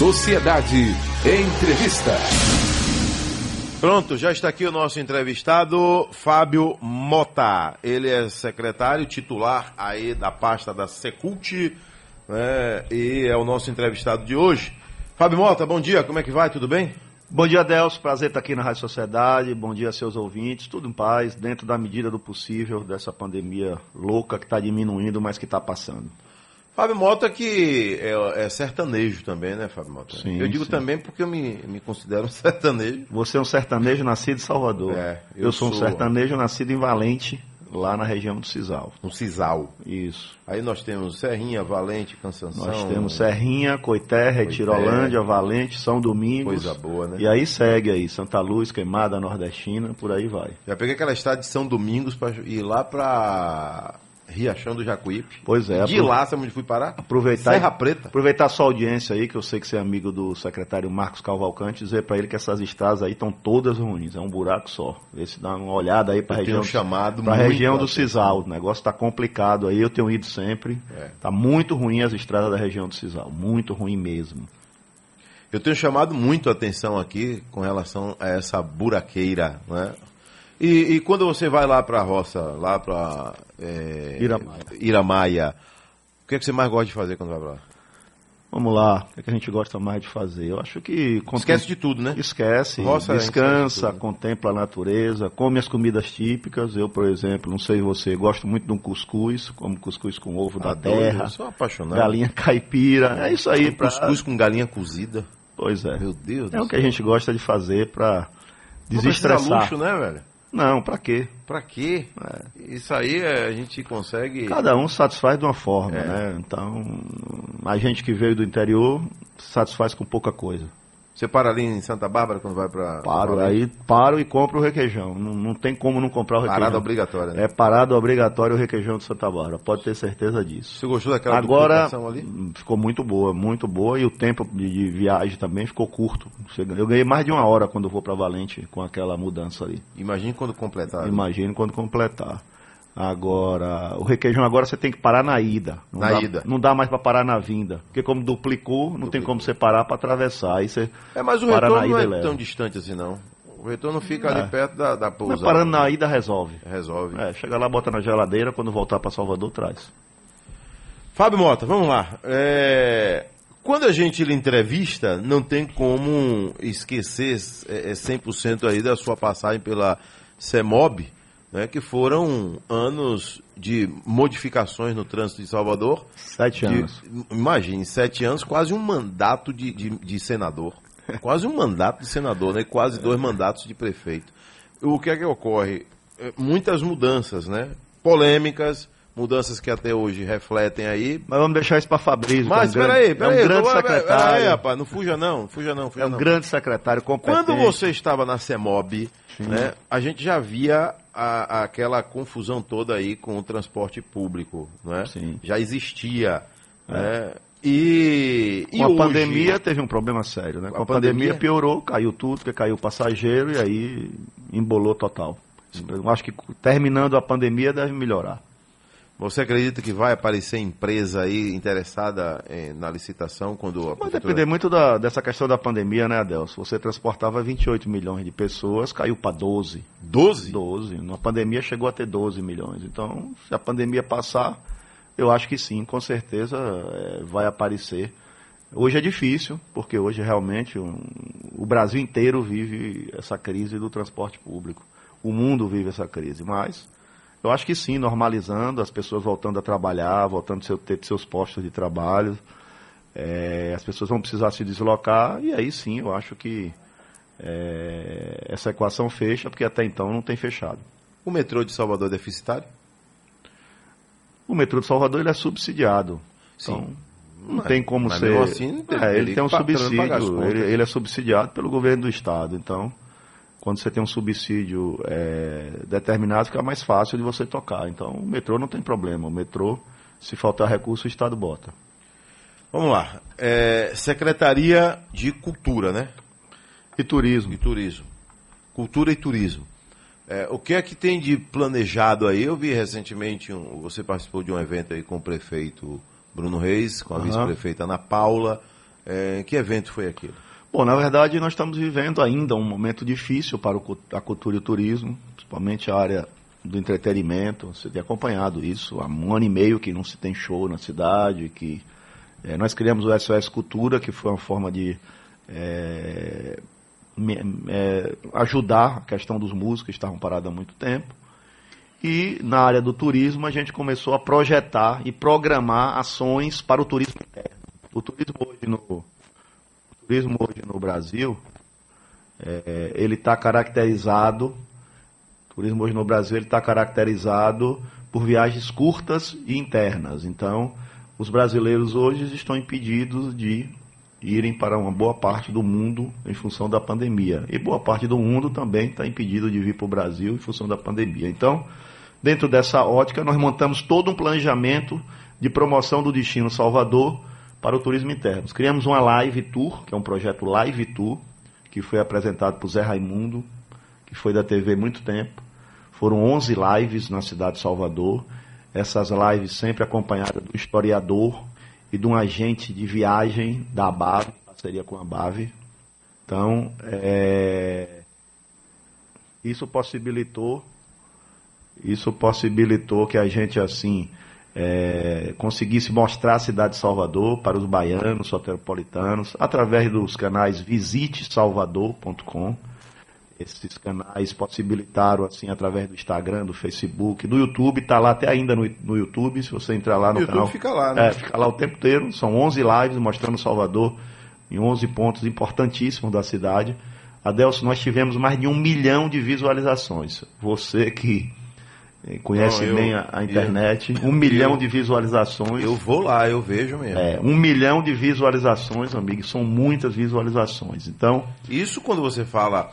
Sociedade Entrevista. Pronto, já está aqui o nosso entrevistado, Fábio Mota. Ele é secretário titular aí da pasta da Secult né, e é o nosso entrevistado de hoje. Fábio Mota, bom dia, como é que vai? Tudo bem? Bom dia, Delcio. Prazer estar aqui na Rádio Sociedade. Bom dia, seus ouvintes. Tudo em paz, dentro da medida do possível dessa pandemia louca que está diminuindo, mas que está passando. Fábio Mota que é, é, sertanejo também, né, Fábio Mota? Sim, eu digo sim. também porque eu me, me considero um sertanejo. Você é um sertanejo nascido em Salvador. É, eu, eu sou um sou- sertanejo nascido em Valente, lá na região do Cisal. Um sisal. Isso. Aí nós temos Serrinha, Valente, Cansanção. Nós temos Serrinha, Coité, Retirolândia, Valente, São Domingos. Coisa boa, né? E aí segue aí, Santa Luz, Queimada, Nordestina, por aí vai. Já peguei aquela estrada de São Domingos para ir lá para Riachão do Jacuípe. Pois é, De lá, sabe onde fui parar? Aproveitar Serra Preta. Aproveitar a sua audiência aí, que eu sei que você é amigo do secretário Marcos Cavalcante, dizer para ele que essas estradas aí estão todas ruins, é um buraco só. Vê se dá uma olhada aí para a região, chamado pra região do. Cisal. O negócio está complicado aí, eu tenho ido sempre. É. Tá muito ruim as estradas da região do Cisal, muito ruim mesmo. Eu tenho chamado muito a atenção aqui com relação a essa buraqueira, né? E, e quando você vai lá para a roça, lá para Iramaia. Iramaia, o que, é que você mais gosta de fazer quando vai para lá? Vamos lá, o que, é que a gente gosta mais de fazer? Eu acho que... Esquece de tudo, né? Esquece, Roça, esquece descansa, de tudo. contempla a natureza, come as comidas típicas. Eu, por exemplo, não sei você, gosto muito de um cuscuz, como cuscuz com ovo da terra, Eu sou apaixonado. galinha caipira. É isso aí, Um pra... Cuscuz com galinha cozida. Pois é. Meu Deus É do o que a gente gosta de fazer Não precisa desestressar. luxo, né, velho? Não, pra quê? Pra quê? Isso aí é, a gente consegue. Cada um satisfaz de uma forma, É. né? Então, a gente que veio do interior satisfaz com pouca coisa. Você para ali em Santa Bárbara quando vai pra. Paro, pra- aí paro e compro o requeijão. Não, não tem como não comprar o requeijão. Parada obrigatória, né? É parado obrigatório o requeijão de Santa Bárbara, pode ter certeza disso. Você gostou daquela Agora ali? hum, ficou muito boa, muito boa e o tempo de, viagem também ficou curto. Eu ganhei mais de uma hora quando vou para Valente com aquela mudança ali. Imagine quando completar. Imagino quando completar. Agora, o requeijão agora você tem que parar na ida. Não Na dá, ida. Não dá mais para parar na vinda. Porque como duplicou, não tem como você parar para atravessar. Aí você É, mas o retorno não é leva. tão distante assim, não. O retorno fica É. ali perto da, da Mas pousada. parando na ida resolve. Resolve. É, chega lá, bota na geladeira, quando voltar para Salvador, traz. Fábio Mota, vamos lá. É, Quando a gente lhe entrevista, não tem como esquecer é, é, 100% aí da sua passagem pela CEMOB, né, que foram anos de modificações no trânsito de Salvador. Sete De- anos. imagine, sete anos, quase um mandato de, de, de senador. Quase um mandato de senador, né? Quase dois mandatos de prefeito. O que é que ocorre? É, Muitas mudanças, né? Polêmicas, mudanças que até hoje refletem aí. Mas vamos deixar isso para Fabrício. Mas é um peraí, peraí. é um grande secretário. Peraí, rapaz, não fuja não, fuja não, fuja é um não. grande secretário competente. Quando você estava na CEMOB, né, a gente já via a- aquela confusão toda aí com o transporte público, né? Sim. Já existia, né? E, e Com a hoje- pandemia teve um problema sério, né? Com a a pandemia, pandemia? piorou, caiu tudo, porque caiu o passageiro e aí embolou total. Eu acho que terminando a pandemia deve melhorar. Você acredita que vai aparecer empresa aí interessada eh, na licitação quando a Vai prefeitura- depender muito da- dessa questão da pandemia, né, Adelso? Você transportava 28 milhões de pessoas, caiu para 12. 12? 12. Na pandemia chegou a ter 12 milhões. Então, se a pandemia passar, eu acho que sim, com certeza eh, vai aparecer. Hoje é difícil, porque hoje realmente um- o Brasil inteiro vive essa crise do transporte público. O mundo vive essa crise, mas eu acho que sim, normalizando, as pessoas voltando a trabalhar, voltando a seu- ter seus postos de trabalho, eh, as pessoas vão precisar se deslocar, e aí sim eu acho que eh, essa equação fecha, porque até então não tem fechado. O metrô de Salvador é deficitário? O metrô de Salvador ele é subsidiado. Sim. Então, não Mas- tem como ser. assim, ele- É, ele ele tem um subsídio. Ele, ele é subsidiado pelo governo do estado. Então, quando você tem um subsídio é, determinado, fica mais fácil de você tocar. Então, o metrô não tem problema. O metrô, se faltar recurso, o estado bota. Vamos lá. Eh, Secretaria de Cultura, né? E turismo. E turismo. Cultura e turismo. É, o que é que tem de planejado aí? Eu vi recentemente, um- você participou de um evento aí com o prefeito Bruno Reis, com a Aham. vice-prefeita Ana Paula. É, que evento foi aquilo? Bom, na verdade, nós estamos vivendo ainda um momento difícil para a cultura e o turismo, principalmente a área do entretenimento. Você tem acompanhado isso há um ano e meio que não se tem show na cidade, que é, nós criamos o SOS Cultura, que foi uma forma de é, me, é, ajudar a questão dos músicos que estavam parados há muito tempo. E na área do turismo a gente começou a projetar e programar ações para o turismo interno. O turismo hoje no, turismo hoje no Brasil, é, ele está caracterizado, turismo hoje no Brasil está caracterizado por viagens curtas e internas. Então, os brasileiros hoje estão impedidos de irem para uma boa parte do mundo em função da pandemia. E boa parte do mundo também está impedido de vir para o Brasil em função da pandemia. Então, dentro dessa ótica, nós montamos todo um planejamento de promoção do destino Salvador para o turismo interno. Criamos uma live tour, que é um projeto live tour, que foi apresentado por Zé Raimundo, que foi da TV muito tempo. Foram 11 lives na cidade de Salvador. Essas lives sempre acompanhadas do historiador e de um agente de viagem da ABAV, parceria com a ABAV. Então, é... isso possibilitou isso possibilitou que a gente assim é, conseguisse mostrar a cidade de Salvador para os baianos, soteropolitanos, através dos canais visitesalvador.com. Esses canais possibilitaram, assim, através do Instagram, do Facebook, do YouTube, está lá até ainda no, no, YouTube, se você entrar lá no o canal. YouTube fica lá, né? É, fica lá o tempo inteiro, são 11 lives mostrando Salvador em 11 pontos importantíssimos da cidade. Adelson, nós tivemos mais de um milhão de visualizações. Você que Conhece Não, eu, bem a, a internet, eu, um milhão eu, de visualizações. Eu vou lá, eu vejo mesmo. É, um milhão de visualizações, amigo, são muitas visualizações. Então. Isso quando você fala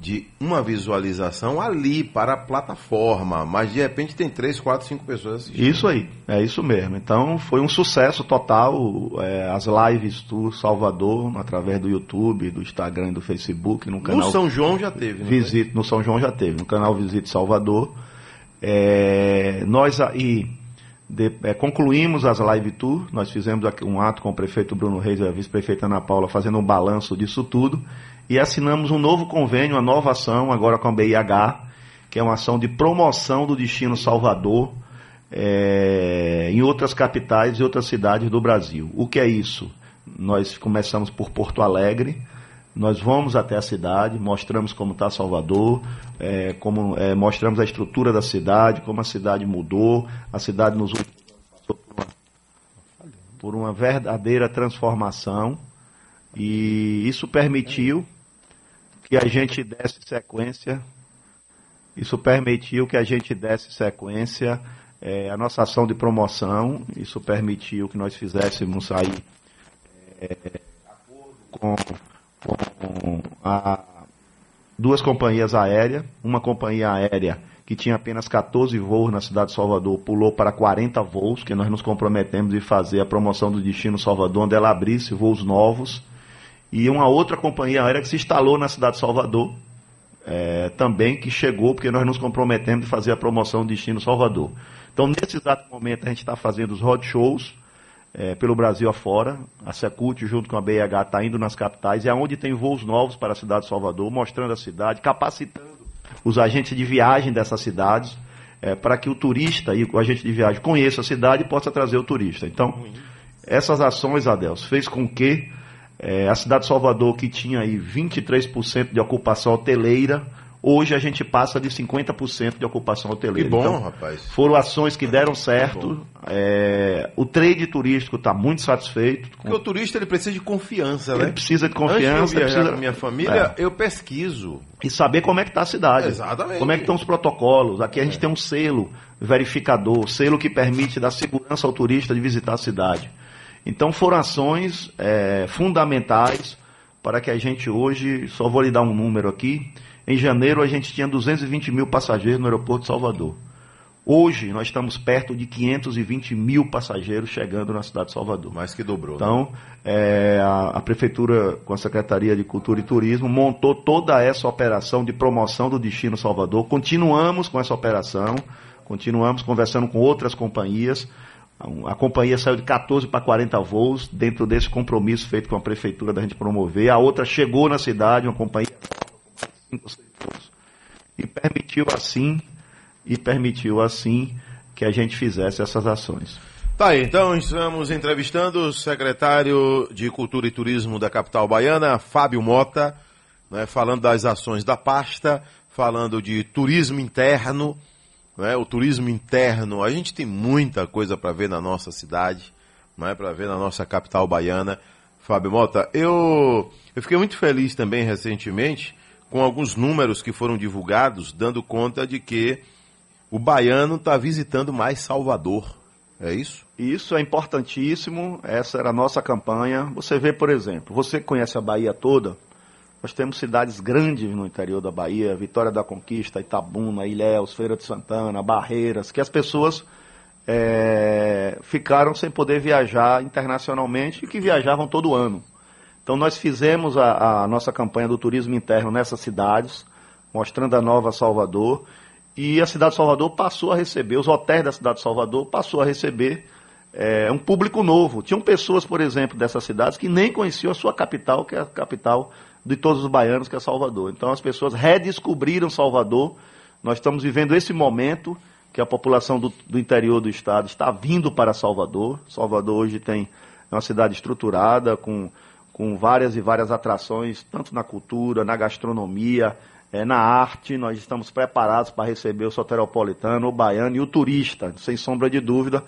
de uma visualização ali para a plataforma, mas de repente tem três, quatro, cinco pessoas assistindo. Isso aí, é isso mesmo. Então foi um sucesso total é, as lives do Salvador através do YouTube, do Instagram, do Facebook, no canal. No São João já teve. Visite, no São João já teve, no canal Visite Salvador. É, nós aí de, é, concluímos as live tour, nós fizemos um ato com o prefeito Bruno Reis e a vice-prefeita Ana Paula fazendo um balanço disso tudo e assinamos um novo convênio, uma nova ação agora com a BIH, que é uma ação de promoção do destino Salvador é, em outras capitais e outras cidades do Brasil. O que é isso? Nós começamos por Porto Alegre, nós vamos até a cidade, mostramos como está Salvador, é, como é, mostramos a estrutura da cidade, como a cidade mudou, a cidade nos passou por uma, por uma verdadeira transformação e isso permitiu que a gente desse sequência, isso permitiu que a gente desse sequência é, a nossa ação de promoção, isso permitiu que nós fizéssemos aí é, com com a, duas companhias aéreas, uma companhia aérea que tinha apenas 14 voos na cidade de Salvador, pulou para 40 voos, que nós nos comprometemos de fazer a promoção do destino Salvador, onde ela abrisse voos novos, e uma outra companhia aérea que se instalou na cidade de Salvador, é, também que chegou, porque nós nos comprometemos de fazer a promoção do destino Salvador. Então, nesse exato momento, a gente está fazendo os roadshows, é, pelo Brasil afora. A Secult, junto com a BH, está indo nas capitais. É onde tem voos novos para a cidade de Salvador, mostrando a cidade, capacitando os agentes de viagem dessas cidades, é, para que o turista e o agente de viagem conheça a cidade e possa trazer o turista. Então, essas ações, Adelso, fez com que é, a cidade de Salvador, que tinha aí 23% de ocupação hoteleira, Hoje a gente passa de 50% de ocupação hoteleira. Que bom, então, rapaz. Foram ações que deram certo. É, o trade turístico está muito satisfeito. Porque o turista ele precisa de confiança, ele né? precisa de confiança. Antes de eu precisa... com minha família, é. eu pesquiso. E saber como é que está a cidade. Exatamente. Como é que estão os protocolos. Aqui a gente é. tem um selo verificador, selo que permite dar segurança ao turista de visitar a cidade. Então foram ações é, fundamentais para que a gente hoje, só vou lhe dar um número aqui, em janeiro, a gente tinha 220 mil passageiros no aeroporto de Salvador. Hoje, nós estamos perto de 520 mil passageiros chegando na cidade de Salvador. Mais que dobrou. Né? Então, é, a, a, Prefeitura, com a Secretaria de Cultura e Turismo, montou toda essa operação de promoção do destino Salvador. Continuamos com essa operação, continuamos conversando com outras companhias. A companhia saiu de 14 para 40 voos, dentro desse compromisso feito com a prefeitura da gente promover. A outra chegou na cidade, uma companhia e permitiu assim e permitiu assim que a gente fizesse essas ações. Tá aí, então estamos entrevistando o secretário de Cultura e Turismo da capital baiana, Fábio Mota, né, falando das ações da pasta, falando de turismo interno, né, o turismo interno. A gente tem muita coisa para ver na nossa cidade, é para ver na nossa capital baiana. Fábio Mota, eu, eu fiquei muito feliz também recentemente com alguns números que foram divulgados, dando conta de que o baiano está visitando mais Salvador. É isso? Isso é importantíssimo. Essa era a nossa campanha. Você vê, por exemplo, você conhece a Bahia toda. Nós temos cidades grandes no interior da Bahia, Vitória da Conquista, Itabuna, Ilhéus, Feira de Santana, Barreiras, que as pessoas é, ficaram sem poder viajar internacionalmente e que viajavam todo ano. Então nós fizemos a, a nossa campanha do turismo interno nessas cidades, mostrando a nova Salvador e a cidade de Salvador passou a receber, os hotéis da cidade de Salvador passou a receber é, um público novo. Tinham pessoas, por exemplo, dessas cidades que nem conheciam a sua capital, que é a capital de todos os baianos, que é Salvador. Então as pessoas redescobriram Salvador. Nós estamos vivendo esse momento que a população do, do interior do estado está vindo para Salvador. Salvador hoje tem uma cidade estruturada, com, com várias e várias atrações, tanto na cultura, na gastronomia, é, na arte, nós estamos preparados para receber o soteropolitano, o baiano e o turista, sem sombra de dúvida.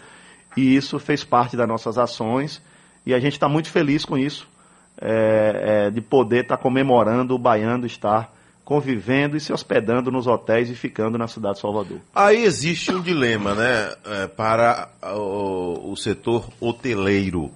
E isso fez parte das nossas ações e a gente está muito feliz com isso, é, é, de poder estar tá comemorando o baiano estar convivendo e se hospedando nos hotéis e ficando na cidade de Salvador. Aí existe um dilema, né, para o, o setor hoteleiro.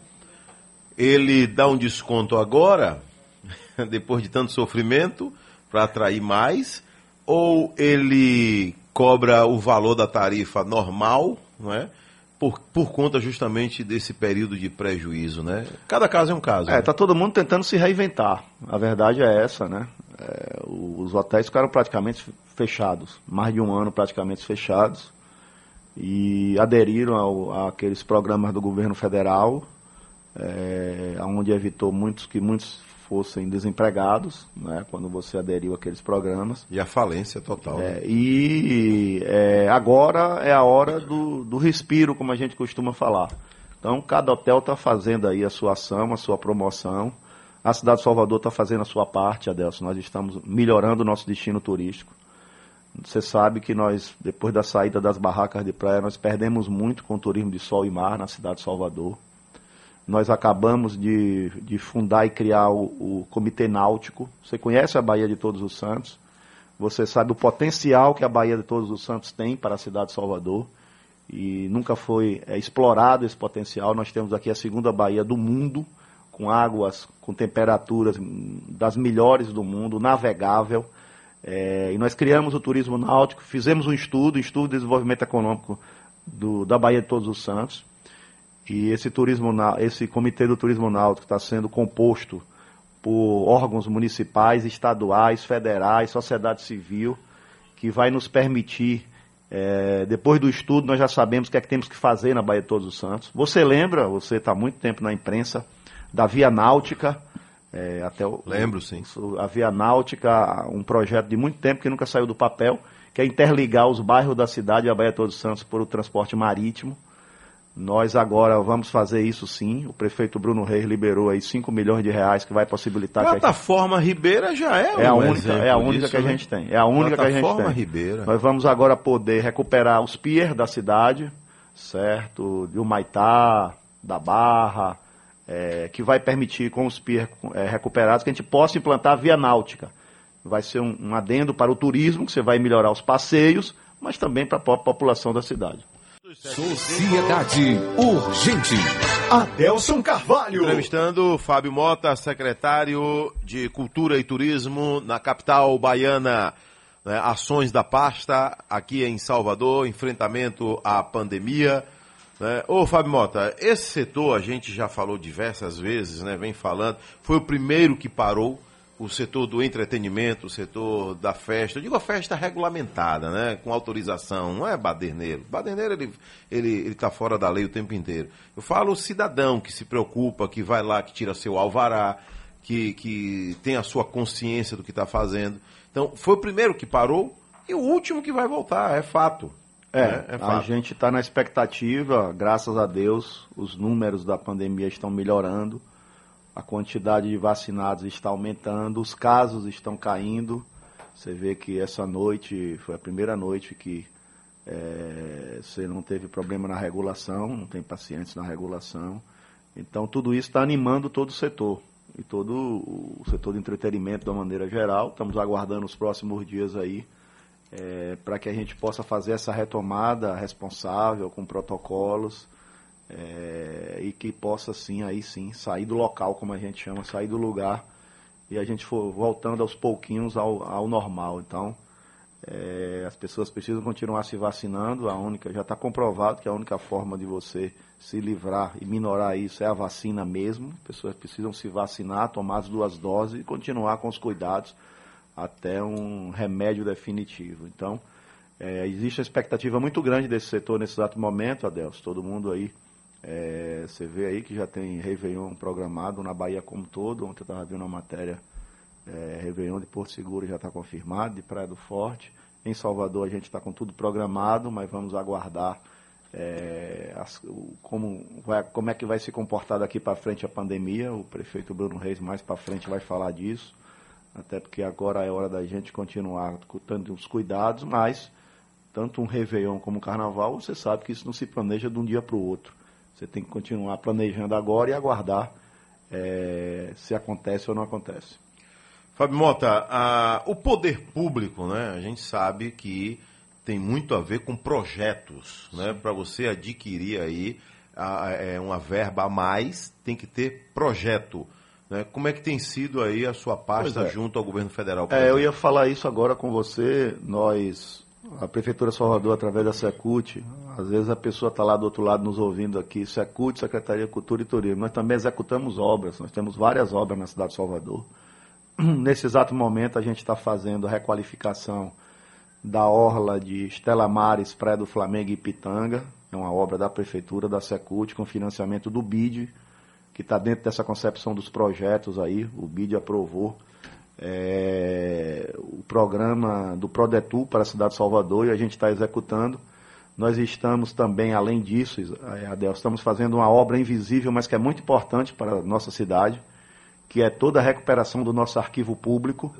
Ele dá um desconto agora, depois de tanto sofrimento, para atrair mais, ou ele cobra o valor da tarifa normal, não é? Por, por conta justamente desse período de prejuízo, né? Cada caso é um caso. É, né? tá todo mundo tentando se reinventar. A verdade é essa, né? É, os hotéis ficaram praticamente fechados, mais de um ano praticamente fechados, e aderiram ao, àqueles programas do governo federal, é, onde evitou muitos que muitos fossem desempregados, né, quando você aderiu àqueles programas. E a falência total. É, né? E é, agora é a hora do, do respiro, como a gente costuma falar. Então, cada hotel está fazendo aí a sua ação, a sua promoção. A cidade de Salvador está fazendo a sua parte, Adelson. Nós estamos melhorando o nosso destino turístico. Você sabe que nós, depois da saída das barracas de praia, nós perdemos muito com o turismo de sol e mar na cidade de Salvador. Nós acabamos de, de fundar e criar o, o Comitê Náutico. Você conhece a Bahia de Todos os Santos. Você sabe o potencial que a Bahia de Todos os Santos tem para a cidade de Salvador. E nunca foi é, explorado esse potencial. Nós temos aqui a segunda Bahia do mundo, com águas, com temperaturas das melhores do mundo, navegável. É, e nós criamos o turismo náutico, fizemos um estudo, estudo de desenvolvimento econômico do, da Bahia de Todos os Santos. E esse, turismo, esse comitê do turismo náutico está sendo composto por órgãos municipais, estaduais, federais, sociedade civil, que vai nos permitir, é, depois do estudo, nós já sabemos o que é que temos que fazer na Baía de Todos os Santos. Você lembra, você está há muito tempo na imprensa, da Via Náutica, é, até o, Lembro, sim. A Via Náutica, um projeto de muito tempo que nunca saiu do papel, que é interligar os bairros da cidade e a Baía de Todos os Santos por o transporte marítimo. Nós agora vamos fazer isso sim. O prefeito Bruno Reis liberou aí 5 milhões de reais que vai possibilitar. Plataforma que a gente... Ribeira já é, é um a única, é a única disso, que a né? gente tem. É a única que a gente tem. Ribeira. Nós vamos agora poder recuperar os piers da cidade, certo? De Humaitá, da Barra, é, que vai permitir com os piers é, recuperados que a gente possa implantar a via náutica. Vai ser um, um adendo para o turismo, que você vai melhorar os passeios, mas também para a população da cidade. Sociedade Urgente. Adelson Carvalho. Entrevistando Fábio Mota, secretário de Cultura e Turismo na capital baiana. Né, ações da pasta aqui em Salvador, enfrentamento à pandemia. Né? Ô Fábio Mota, esse setor a gente já falou diversas vezes, né? vem falando, foi o primeiro que parou o setor do entretenimento, o setor da festa, eu digo a festa regulamentada, né, com autorização, não é baderneiro. Baderneiro, ele ele ele está fora da lei o tempo inteiro. Eu falo o cidadão que se preocupa, que vai lá, que tira seu alvará, que, que tem a sua consciência do que está fazendo. Então, foi o primeiro que parou e o último que vai voltar, é fato. É, né? é fato. a gente está na expectativa, graças a Deus, os números da pandemia estão melhorando a quantidade de vacinados está aumentando, os casos estão caindo. Você vê que essa noite foi a primeira noite que é, você não teve problema na regulação, não tem pacientes na regulação. Então, tudo isso está animando todo o setor e todo o setor de entretenimento de uma maneira geral. Estamos aguardando os próximos dias aí é, para que a gente possa fazer essa retomada responsável, com protocolos é, e que possa sim, aí sim, sair do local, como a gente chama, sair do lugar e a gente for voltando aos pouquinhos ao, ao normal. Então, é, as pessoas precisam continuar se vacinando. A única já está comprovado que a única forma de você se livrar e minorar isso é a vacina mesmo. As pessoas precisam se vacinar, tomar as duas doses e continuar com os cuidados até um remédio definitivo. Então, é, existe uma expectativa muito grande desse setor nesse exato momento, Adelso. Todo mundo aí é, você vê aí que já tem Réveillon programado na Bahia como todo. Ontem eu estava vendo uma matéria, é, Réveillon de Porto Seguro já está confirmado, de Praia do Forte. Em Salvador a gente está com tudo programado, mas vamos aguardar é, as, como, vai, como é que vai se comportar daqui para frente a pandemia. O prefeito Bruno Reis mais para frente vai falar disso, até porque agora é hora da gente continuar com tantos cuidados, mas tanto um Réveillon como um Carnaval, você sabe que isso não se planeja de um dia para o outro. Você tem que continuar planejando agora e aguardar é, se acontece ou não acontece. Fábio Mota, a, o poder público, né? A gente sabe que tem muito a ver com projetos, né? Para você adquirir aí a, a, é, uma verba a mais, tem que ter projeto. Né? Como é que tem sido aí a sua pasta é. junto ao governo federal? É, eu ia falar isso agora com você. Nós a Prefeitura Salvador, através da Secult, às vezes a pessoa está lá do outro lado nos ouvindo aqui, Secult, Secretaria de Cultura e Turismo. Nós também executamos obras, nós temos várias obras na cidade de Salvador. Nesse exato momento, a gente está fazendo a requalificação da orla de Estela Mares, Praia do Flamengo e Pitanga. É uma obra da Prefeitura, da Secult, com financiamento do BID, que está dentro dessa concepção dos projetos aí. O BID aprovou é, o programa do Prodetu para a cidade de Salvador e a gente está executando. Nós estamos também, além disso, Adel, estamos fazendo uma obra invisível, mas que é muito importante para a nossa cidade, que é toda a recuperação do nosso arquivo público.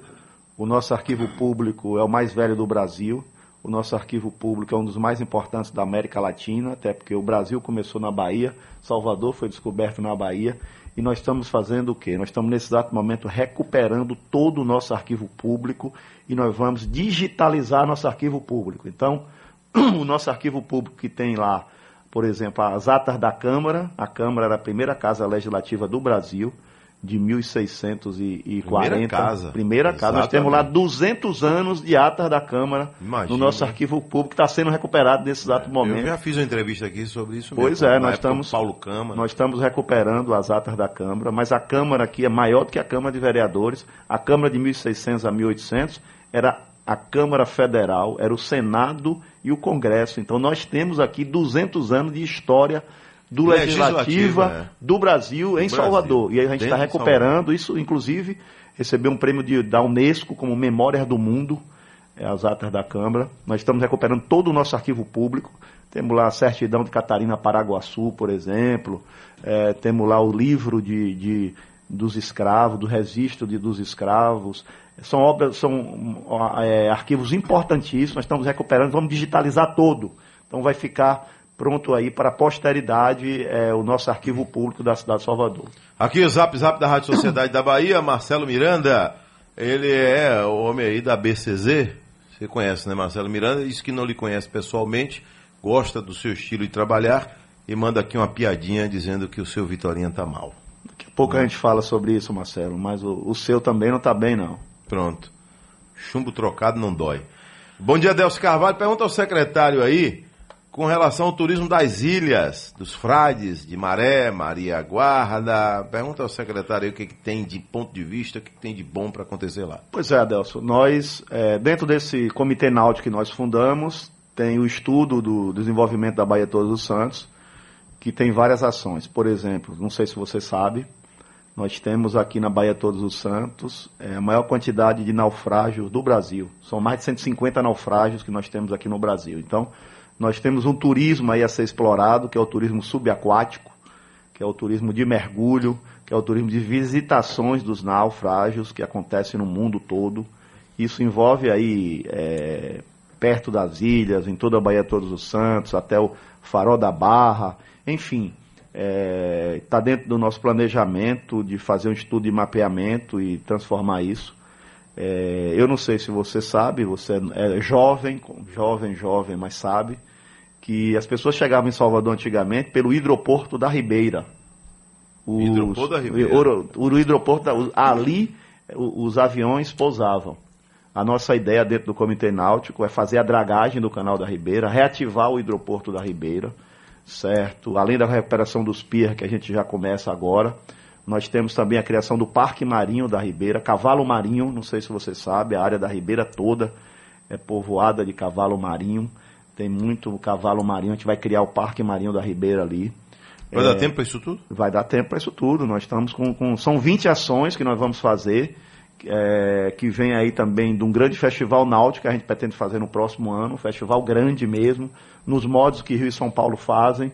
O nosso arquivo público é o mais velho do Brasil. O nosso arquivo público é um dos mais importantes da América Latina, até porque o Brasil começou na Bahia, Salvador foi descoberto na Bahia, e nós estamos fazendo o quê? Nós estamos nesse exato momento recuperando todo o nosso arquivo público e nós vamos digitalizar nosso arquivo público. Então, o nosso arquivo público que tem lá, por exemplo, as atas da Câmara, a Câmara era a primeira casa legislativa do Brasil, de 1640. Primeira casa. Primeira Exatamente. casa. Nós temos lá 200 anos de atas da Câmara Imagina. no nosso arquivo público, que está sendo recuperado nesse exato é, momento. Eu já fiz uma entrevista aqui sobre isso Pois mesmo, é, nós estamos, Paulo Câmara. nós estamos recuperando as atas da Câmara, mas a Câmara aqui é maior do que a Câmara de Vereadores. A Câmara de 1600 a 1800 era a Câmara Federal, era o Senado e o Congresso. Então nós temos aqui 200 anos de história do Legislativa, é. do Brasil em Salvador. E a gente está recuperando isso, inclusive, recebeu um prêmio de, da Unesco como Memória do Mundo, é, as atas da Câmara. Nós estamos recuperando todo o nosso arquivo público. Temos lá a certidão de Catarina Paraguaçu, por exemplo. É, temos lá o livro de, de, dos escravos, do registro de, dos escravos. São obras, são é, arquivos importantíssimos. Nós estamos recuperando, vamos digitalizar todo. Então vai ficar pronto aí para a posteridade é, o nosso arquivo público da cidade de Salvador. Aqui o Zap Zap da Rádio Sociedade da Bahia, Marcelo Miranda, ele é o homem aí da BCZ, você conhece, né, Marcelo Miranda? Isso que não lhe conhece pessoalmente, gosta do seu estilo de trabalhar e manda aqui uma piadinha dizendo que o seu Vitorinha tá mal. Daqui a pouco a gente fala sobre isso, Marcelo, mas o, o seu também não tá bem, não. Pronto. Chumbo trocado não dói. Bom dia, Delcio Carvalho. Pergunta ao secretário aí com relação ao turismo das ilhas, dos frades, de Maré, Maria Guarda. Pergunta ao secretário aí o que, que tem de ponto de vista, o que, que tem de bom para acontecer lá. Pois é, Adelson. Nós, é, dentro desse comitê náutico que nós fundamos, tem o estudo do desenvolvimento da Baía Todos os Santos, que tem várias ações. Por exemplo, não sei se você sabe, nós temos aqui na Baía Todos os Santos é, a maior quantidade de naufrágios do Brasil. São mais de 150 naufrágios que nós temos aqui no Brasil. Então, nós temos um turismo aí a ser explorado, que é o turismo subaquático, que é o turismo de mergulho, que é o turismo de visitações dos naufrágios que acontece no mundo todo. Isso envolve aí é, perto das ilhas, em toda a Baía Todos os Santos, até o Farol da Barra, enfim, está é, tá dentro do nosso planejamento de fazer um estudo de mapeamento e transformar isso. É, eu não sei se você sabe, você é jovem, jovem, jovem, mas sabe, que as pessoas chegavam em Salvador antigamente pelo hidroporto da Ribeira. Os, hidroporto da Ribeira? O, o, o hidroporto da, ali os aviões pousavam. A nossa ideia dentro do Comitê Náutico é fazer a dragagem do canal da Ribeira, reativar o hidroporto da Ribeira, certo? Além da recuperação dos pier que a gente já começa agora, nós temos também a criação do Parque Marinho da Ribeira, cavalo marinho, não sei se você sabe, a área da Ribeira toda é povoada de cavalo marinho, tem muito cavalo marinho, a gente vai criar o Parque Marinho da Ribeira ali. Vai é, dar tempo para isso tudo? Vai dar tempo para isso tudo. Nós estamos com, com, São 20 ações que nós vamos fazer é, que vem aí também de um grande festival náutico que a gente pretende fazer no próximo ano, um festival grande mesmo, nos modos que Rio e São Paulo fazem.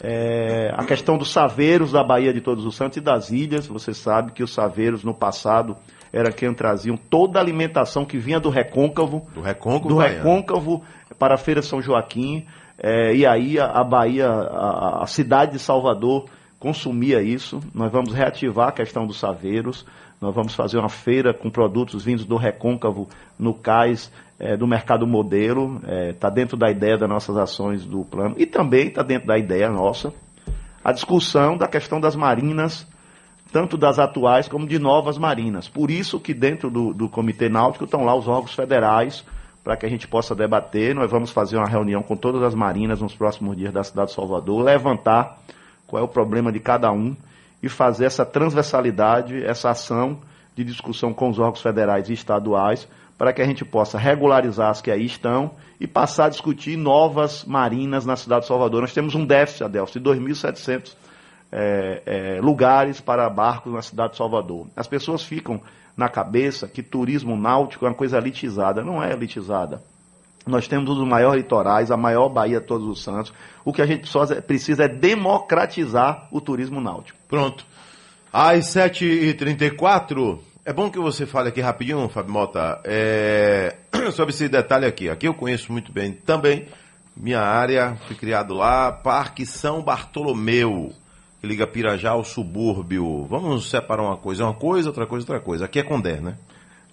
É, a questão dos saveiros da Bahia de Todos os Santos e das ilhas, você sabe que os saveiros no passado era quem traziam toda a alimentação que vinha do recôncavo, do recôncavo, do recôncavo para a Feira São Joaquim, é, e aí a, a Bahia, a, a cidade de Salvador consumia isso. Nós vamos reativar a questão dos saveiros. Nós vamos fazer uma feira com produtos vindos do recôncavo no cais é, do mercado modelo. Está é, tá dentro da ideia das nossas ações do plano. E também está dentro da ideia nossa a discussão da questão das marinas, tanto das atuais como de novas marinas. Por isso que dentro do, do Comitê Náutico estão lá os órgãos federais para que a gente possa debater. Nós vamos fazer uma reunião com todas as marinas nos próximos dias da cidade de Salvador, levantar qual é o problema de cada um e fazer essa transversalidade, essa ação de discussão com os órgãos federais e estaduais, para que a gente possa regularizar as que aí estão e passar a discutir novas marinas na cidade de Salvador. Nós temos um déficit, Adelso, de 2.700 é, é, lugares para barcos na cidade de Salvador. As pessoas ficam na cabeça que turismo náutico é uma coisa elitizada. Não é elitizada. Nós temos um dos maiores litorais, a maior Bahia de Todos os Santos. O que a gente precisa é democratizar o turismo náutico. Pronto. Às 7h34, é bom que você fale aqui rapidinho, Fábio Mota, é... sobre esse detalhe aqui. Aqui eu conheço muito bem também. Minha área, fui criado lá, Parque São Bartolomeu, que liga Pirajá ao subúrbio. Vamos separar uma coisa, uma coisa, outra coisa, outra coisa. Aqui é Condé, né?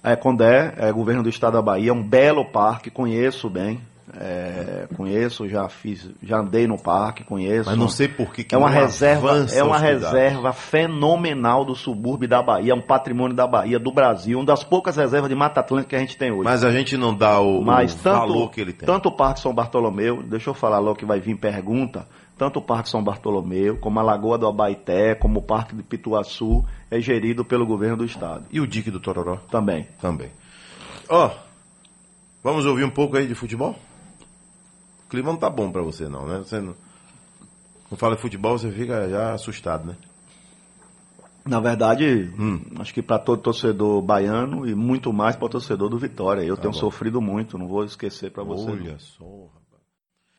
É, Condé, é governo do estado da Bahia, é um belo parque, conheço bem. É, conheço, já fiz, já andei no parque, conheço. Mas não sei por que, é uma reserva, é uma reserva fenomenal do subúrbio da Bahia, é um patrimônio da Bahia, do Brasil, uma das poucas reservas de Mata Atlântica que a gente tem hoje. Mas a gente não dá o, Mas o tanto, valor que ele tem. Tanto o Parque São Bartolomeu, deixa eu falar logo que vai vir pergunta, tanto o Parque São Bartolomeu, como a Lagoa do Abaité, como o Parque de Pituaçu, é gerido pelo governo do estado. E o Dique do Tororó? Também. Também. Ó, oh, vamos ouvir um pouco aí de futebol? O clima não tá bom para você não, né? Você não, não fala de futebol, você fica já assustado, né? Na verdade, hum. acho que para todo torcedor baiano e muito mais para o torcedor do Vitória. Eu tá tenho bom. sofrido muito, não vou esquecer para você. Olha só.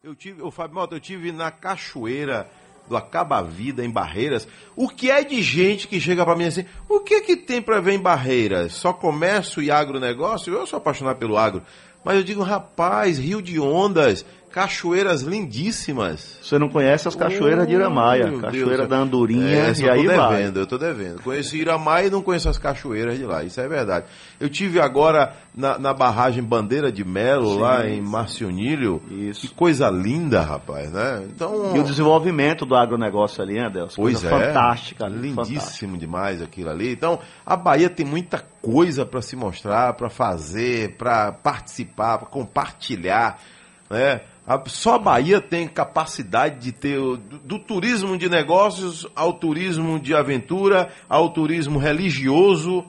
Eu tive, o Fábio Mota, eu tive na cachoeira do Acaba Vida em Barreiras. O que é de gente que chega para mim assim, o que é que tem para ver em Barreiras? Só comércio e agronegócio? Eu sou apaixonado pelo agro. Mas eu digo, rapaz, Rio de Ondas, cachoeiras lindíssimas. Você não conhece as cachoeiras oh, de Iramaia, cachoeira Deus. da Andorinha é, e aí devendo, vai. Eu tô devendo. Conheço Iramaia e não conheço as cachoeiras de lá, isso é verdade. Eu tive agora na, na barragem Bandeira de Melo, sim, lá em Marcionílio. Isso. Que coisa linda, rapaz, né? Então, e o desenvolvimento do agronegócio ali, né, Deus? Pois coisa é. Fantástica. Lindíssimo fantástica. demais aquilo ali. Então, a Bahia tem muita coisa para se mostrar, para fazer, para participar, para compartilhar, né? A, só a Bahia tem capacidade de ter do, do, turismo de negócios ao turismo de aventura, ao turismo religioso,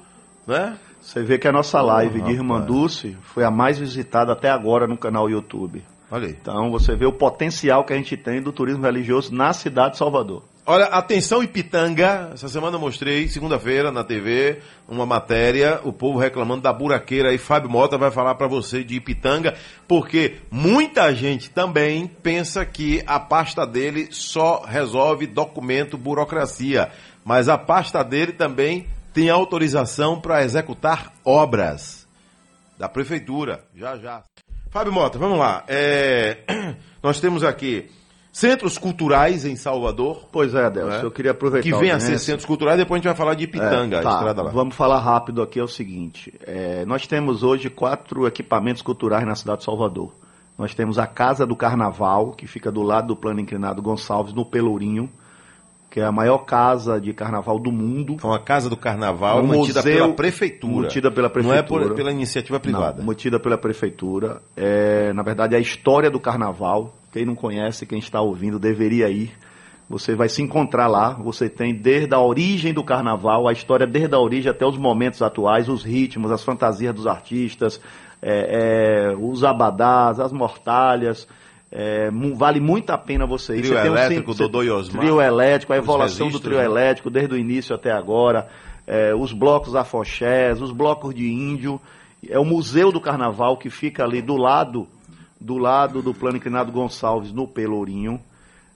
né? Você vê que a nossa live oh, de Irmã Dulce foi a mais visitada até agora no canal YouTube. Olha aí. Então você vê o potencial que a gente tem do turismo religioso na cidade de Salvador. Olha, atenção Ipitanga, essa semana eu mostrei, segunda-feira, na TV, uma matéria, o povo reclamando da buraqueira, e Fábio Mota vai falar para você de Ipitanga, porque muita gente também pensa que a pasta dele só resolve documento, burocracia, mas a pasta dele também tem autorização para executar obras da prefeitura, já já. Fábio Mota, vamos lá, é... nós temos aqui Centros culturais em Salvador. Pois é, Adelson, né? eu queria aproveitar. Que vem a ser centros culturais, depois a gente vai falar de Ipitanga, é, tá, a estrada lá. Vamos falar rápido aqui, é o seguinte. É, nós temos hoje quatro equipamentos culturais na cidade de Salvador. Nós temos a Casa do Carnaval, que fica do lado do Plano Inclinado Gonçalves, no Pelourinho, que é a maior casa de carnaval do mundo. É uma casa do carnaval um mantida museu, pela prefeitura. Mantida pela prefeitura. Não é por, pela iniciativa privada. Não, mantida pela prefeitura. É, na verdade, é a história do carnaval quem não conhece, quem está ouvindo, deveria ir. Você vai se encontrar lá. Você tem desde a origem do carnaval, a história desde a origem até os momentos atuais, os ritmos, as fantasias dos artistas, é, é, os abadás, as mortalhas. É, vale muito a pena você ir. Trio você elétrico, um, Dodô e Osmar. Trio elétrico, a evolução do trio né? elétrico desde o início até agora. É, os blocos afoxés, os blocos de índio. É o Museu do Carnaval que fica ali do lado do lado do Plano Inclinado Gonçalves, no Pelourinho.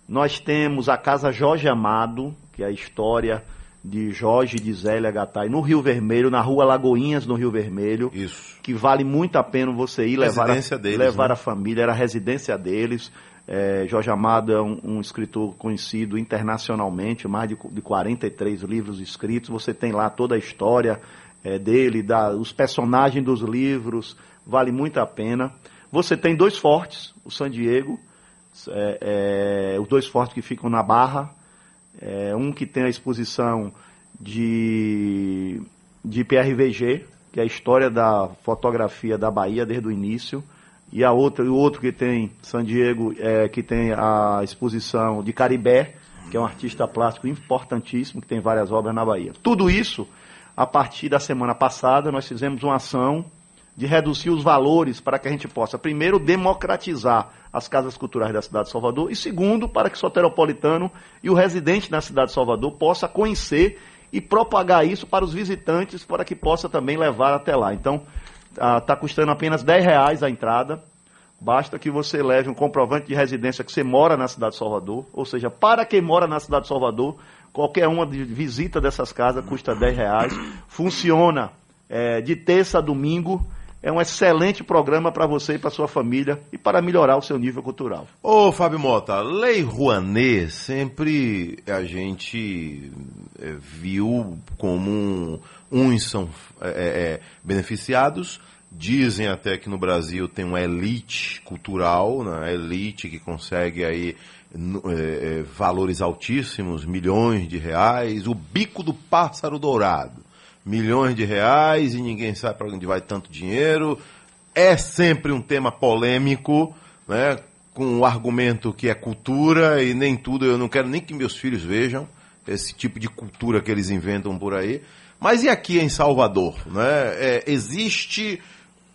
Nós temos a Casa Jorge Amado, que é a história de Jorge e de Zélia Gattai, no Rio Vermelho, na rua Lagoinhas, no Rio Vermelho. Isso. Que vale muito a pena você ir levar, a, deles, levar né? a família, era a residência deles. É, Jorge Amado é um, um, escritor conhecido internacionalmente, mais de, de 43 livros escritos. Você tem lá toda a história é, dele, da, os personagens dos livros, vale muito a pena. Você tem dois fortes, o San Diego, é, é, os dois fortes que ficam na Barra, é, um que tem a exposição de, de PRVG, que é a história da fotografia da Bahia desde o início, e a outra, o outro que tem San Diego, é, que tem a exposição de Caribé, que é um artista plástico importantíssimo, que tem várias obras na Bahia. Tudo isso, a partir da semana passada, nós fizemos uma ação de reduzir os valores para que a gente possa, primeiro, democratizar as casas culturais da cidade de Salvador e, segundo, para que o soteropolitano e o residente na cidade de Salvador possa conhecer e propagar isso para os visitantes, para que possa também levar até lá. Então, está ah, custando apenas 10 reais a entrada. Basta que você leve um comprovante de residência que você mora na cidade de Salvador. Ou seja, para quem mora na cidade de Salvador, qualquer uma de visita dessas casas custa 10 reais. Funciona é, de terça a domingo é um excelente programa para você e para sua família e para melhorar o seu nível cultural. Ô, Fábio Mota, Lei Rouanet sempre a gente é, viu como um, uns são é, é, beneficiados, dizem até que no Brasil tem uma elite cultural, né, elite que consegue aí valores altíssimos, milhões de reais, o bico do pássaro dourado milhões de reais e ninguém sabe para onde vai tanto dinheiro. É sempre um tema polêmico, né? com o argumento que é cultura e nem tudo, eu não quero nem que meus filhos vejam esse tipo de cultura que eles inventam por aí. Mas e aqui em Salvador? Né? É, existe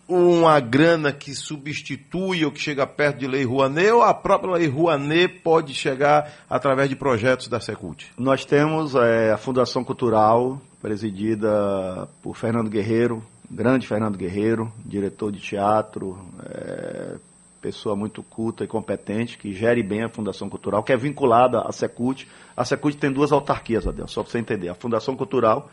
uma grana que substitui ou que chega perto de Lei Rouanet ou a própria Lei Rouanet pode chegar através de projetos da Secult? Nós temos é, a Fundação Cultural, presidida por Fernando Guerreiro, grande Fernando Guerreiro, diretor de teatro, é, pessoa muito culta e competente, que gere bem a Fundação Cultural, que é vinculada à Secult. A Secult tem duas autarquias, Adel, só para você entender. A Fundação Cultural,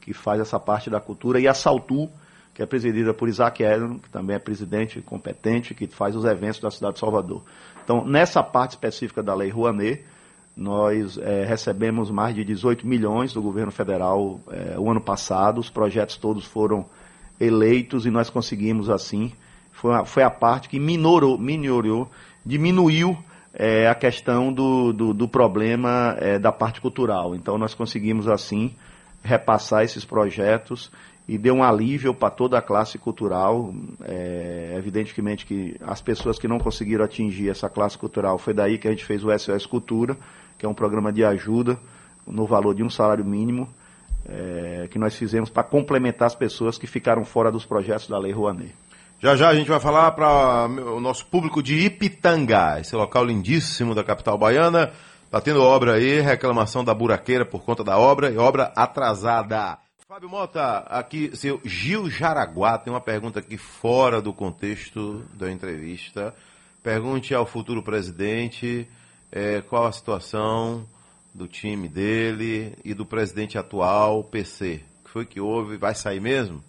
que faz essa parte da cultura, e a Saltu, que é presidida por Isaac Eden, que também é presidente competente, que faz os eventos da cidade de Salvador. Então, nessa parte específica da Lei Rouanet, nós é, recebemos mais de 18 milhões do governo federal é, o ano passado, os projetos todos foram eleitos e nós conseguimos assim. Foi a, foi a parte que minorou, minorou diminuiu é, a questão do, do, do problema da parte cultural. Então nós conseguimos assim repassar esses projetos e deu um alívio para toda a classe cultural. É, evidentemente que as pessoas que não conseguiram atingir essa classe cultural, foi daí que a gente fez o SOS Cultura, que é um programa de ajuda no valor de um salário mínimo, é, que nós fizemos para complementar as pessoas que ficaram fora dos projetos da Lei Rouanet. Já já a gente vai falar para o nosso público de Ipitanga, esse local lindíssimo da capital baiana. Tá tendo obra aí, reclamação da buraqueira por conta da obra e obra atrasada. Fábio Mota, aqui, seu Gil Jaraguá tem uma pergunta aqui fora do contexto da entrevista. Pergunte ao futuro presidente é, qual a situação do time dele e do presidente atual, PC. O que foi que houve? Vai sair mesmo?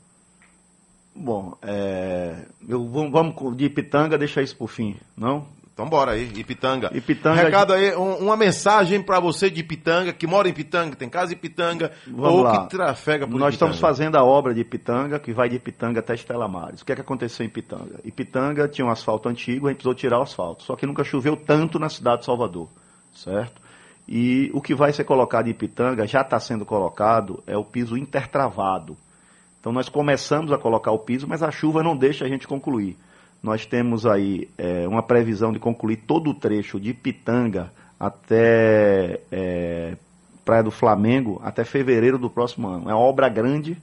Bom, é, eu, vamos de Pitanga deixar isso por fim, não? Então bora aí, Ipitanga. Ipitanga Recado aí, um, uma mensagem para você de Ipitanga, que mora em Ipitanga, tem casa em Ipitanga, Vamos ou lá. que trafega por Nós Ipitanga. estamos fazendo a obra de Ipitanga, que vai de Ipitanga até Estela Mares. O que é que aconteceu em Ipitanga? Ipitanga tinha um asfalto antigo, a gente precisou tirar o asfalto. Só que nunca choveu tanto na cidade de Salvador, certo? E o que vai ser colocado em Ipitanga, já está sendo colocado, é o piso intertravado. Então nós começamos a colocar o piso, mas a chuva não deixa a gente concluir. Nós temos aí é, uma previsão de concluir todo o trecho de Pitanga até é, Praia do Flamengo até fevereiro do próximo ano. É uma obra grande,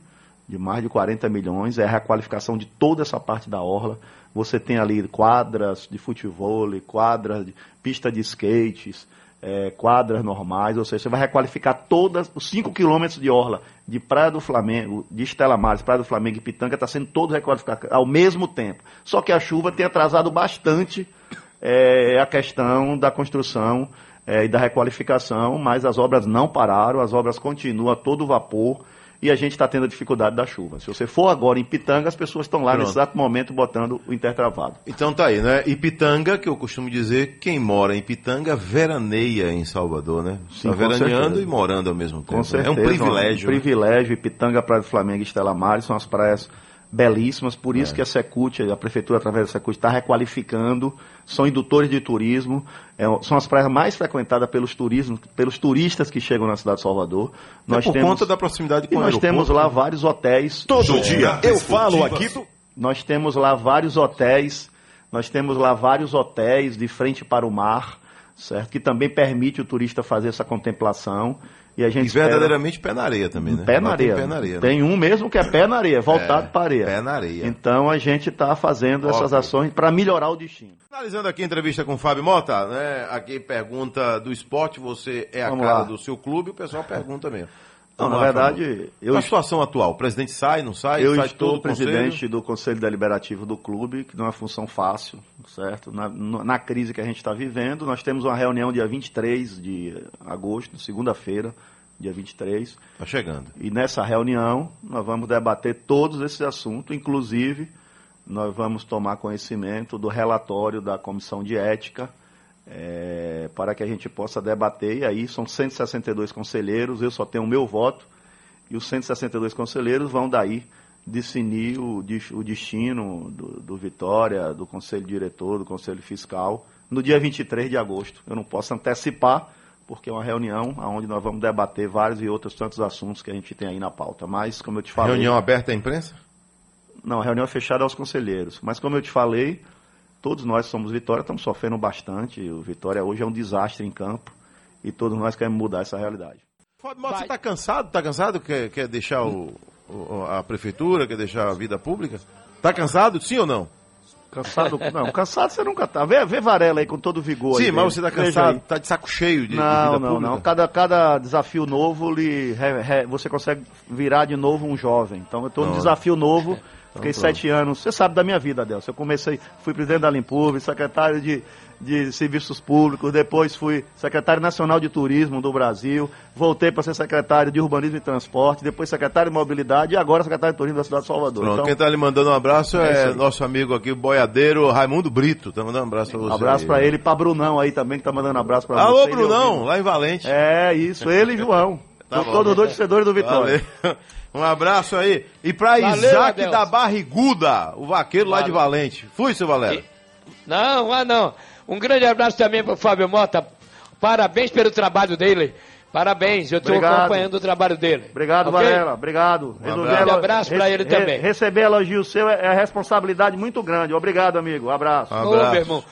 de mais de 40 milhões, é a requalificação de toda essa parte da orla. Você tem ali quadras de futebol, quadras de pista de skates, é, quadras normais, ou seja, você vai requalificar todas os 5 quilômetros de orla de Praia do Flamengo, de Estela Mares, Praia do Flamengo e Pitanga, está sendo todo requalificado ao mesmo tempo. Só que a chuva tem atrasado bastante é, a questão da construção é, e da requalificação, mas as obras não pararam, as obras continuam a todo vapor e a gente está tendo a dificuldade da chuva. Se você for agora em Pitanga, as pessoas estão lá Pronto. nesse exato momento botando o intertravado. Então tá aí, né? Ipitanga, que eu costumo dizer, quem mora em Ipitanga veraneia em Salvador, né? Tá com veraneando certeza. e morando ao mesmo tempo. Com né? certeza. É um privilégio. Um né? privilégio. Ipitanga, Praia do Flamengo e Estela Mares são as praias belíssimas, por É. isso que a Secult, a prefeitura através da Secult está requalificando, são indutores de turismo, é, são as praias mais frequentadas pelos turismos, pelos turistas que chegam na cidade de Salvador. É por conta da proximidade e com o nós temos lá né? vários hotéis. Todo dia eu falo aqui do. Nós temos lá vários hotéis, nós temos lá vários hotéis de frente para o mar, certo? Que também permite o turista fazer essa contemplação. E a gente espera- verdadeiramente pé na areia também, né? Pé na Lá tem areia. Pé na areia. né? Tem um mesmo que é pé na areia, voltado É, para a areia. pé na areia. Então a gente está fazendo essas Ok. ações para melhorar o destino. Finalizando aqui a entrevista com o Fábio Mota, né? Aqui pergunta do esporte, você é a Vamos cara lá. do seu clube, o pessoal pergunta mesmo. Não, na verdade, eu, Qual a situação atual? O presidente sai, não sai? eu sai estou o conselho? presidente do Conselho Deliberativo do clube, que não é uma função fácil, certo? Na, na- crise que a gente está vivendo, nós temos uma reunião dia 23 de agosto, segunda-feira, dia 23. Tá chegando. E nessa reunião nós vamos debater todos esses assuntos, inclusive nós vamos tomar conhecimento do relatório da Comissão de Ética, eh, para que a gente possa debater. E aí são 162 conselheiros, eu só tenho o meu voto, e os 162 conselheiros vão daí definir o, o destino do, do Vitória, do Conselho Diretor, do Conselho Fiscal, no dia 23 de agosto. Eu não posso antecipar, porque é uma reunião onde nós vamos debater vários e outros tantos assuntos que a gente tem aí na pauta. Mas, como eu te falei. Reunião aberta à imprensa? Não, a reunião é fechada aos conselheiros. Mas, como eu te falei, todos nós somos Vitória, estamos sofrendo bastante. O Vitória hoje é um desastre em campo e todos nós queremos mudar essa realidade. Fábio Mota, você está cansado? Está cansado? Quer, quer deixar o, o- a prefeitura? Quer deixar a vida pública? Está cansado? Sim ou não? Cansado? Não, cansado você nunca tá. Vê, vê Varela aí com todo vigor. Sim, aí, mas você está Veja cansado? Está de saco cheio de, de Não, vida não, pública? não. Cada, cada desafio novo lhe, re- re- você consegue virar de novo um jovem. Então eu estou num desafio novo. Fiquei pronto. sete anos. Você sabe da minha vida, Adelson. Eu comecei, fui presidente da Limpurbe, secretário de, de Serviços Públicos, depois fui secretário nacional de Turismo do Brasil, voltei para ser secretário de Urbanismo e Transporte, depois secretário de Mobilidade e agora secretário de Turismo da cidade de Salvador. Pronto, Então, quem está lhe mandando um abraço É é, nosso amigo aqui, o boiadeiro Raimundo Brito. Tá mandando um abraço para você. um abraço para ele e para Brunão aí também, que tá mandando abraço para você. Alô, Ele Brunão, lá em Valente. É, isso, ele e João. Tá bom. todos dois torcedores do Vitória. Valeu. Um abraço aí. E para Valeu, Isaac Adelson. da Barriguda, o vaqueiro lá de Valeu. Valente. Fui, seu Valério. Não, ah não. Um grande abraço também para o Fábio Mota. Parabéns pelo trabalho dele Parabéns, eu estou acompanhando o trabalho dele. Obrigado, Ok? Varela. Obrigado. Resolver abraço. elo- Um abraço pra ele também. Receber elogio seu é é responsabilidade muito grande. Obrigado, amigo. Um abraço. Um Ô, abraço. meu irmão.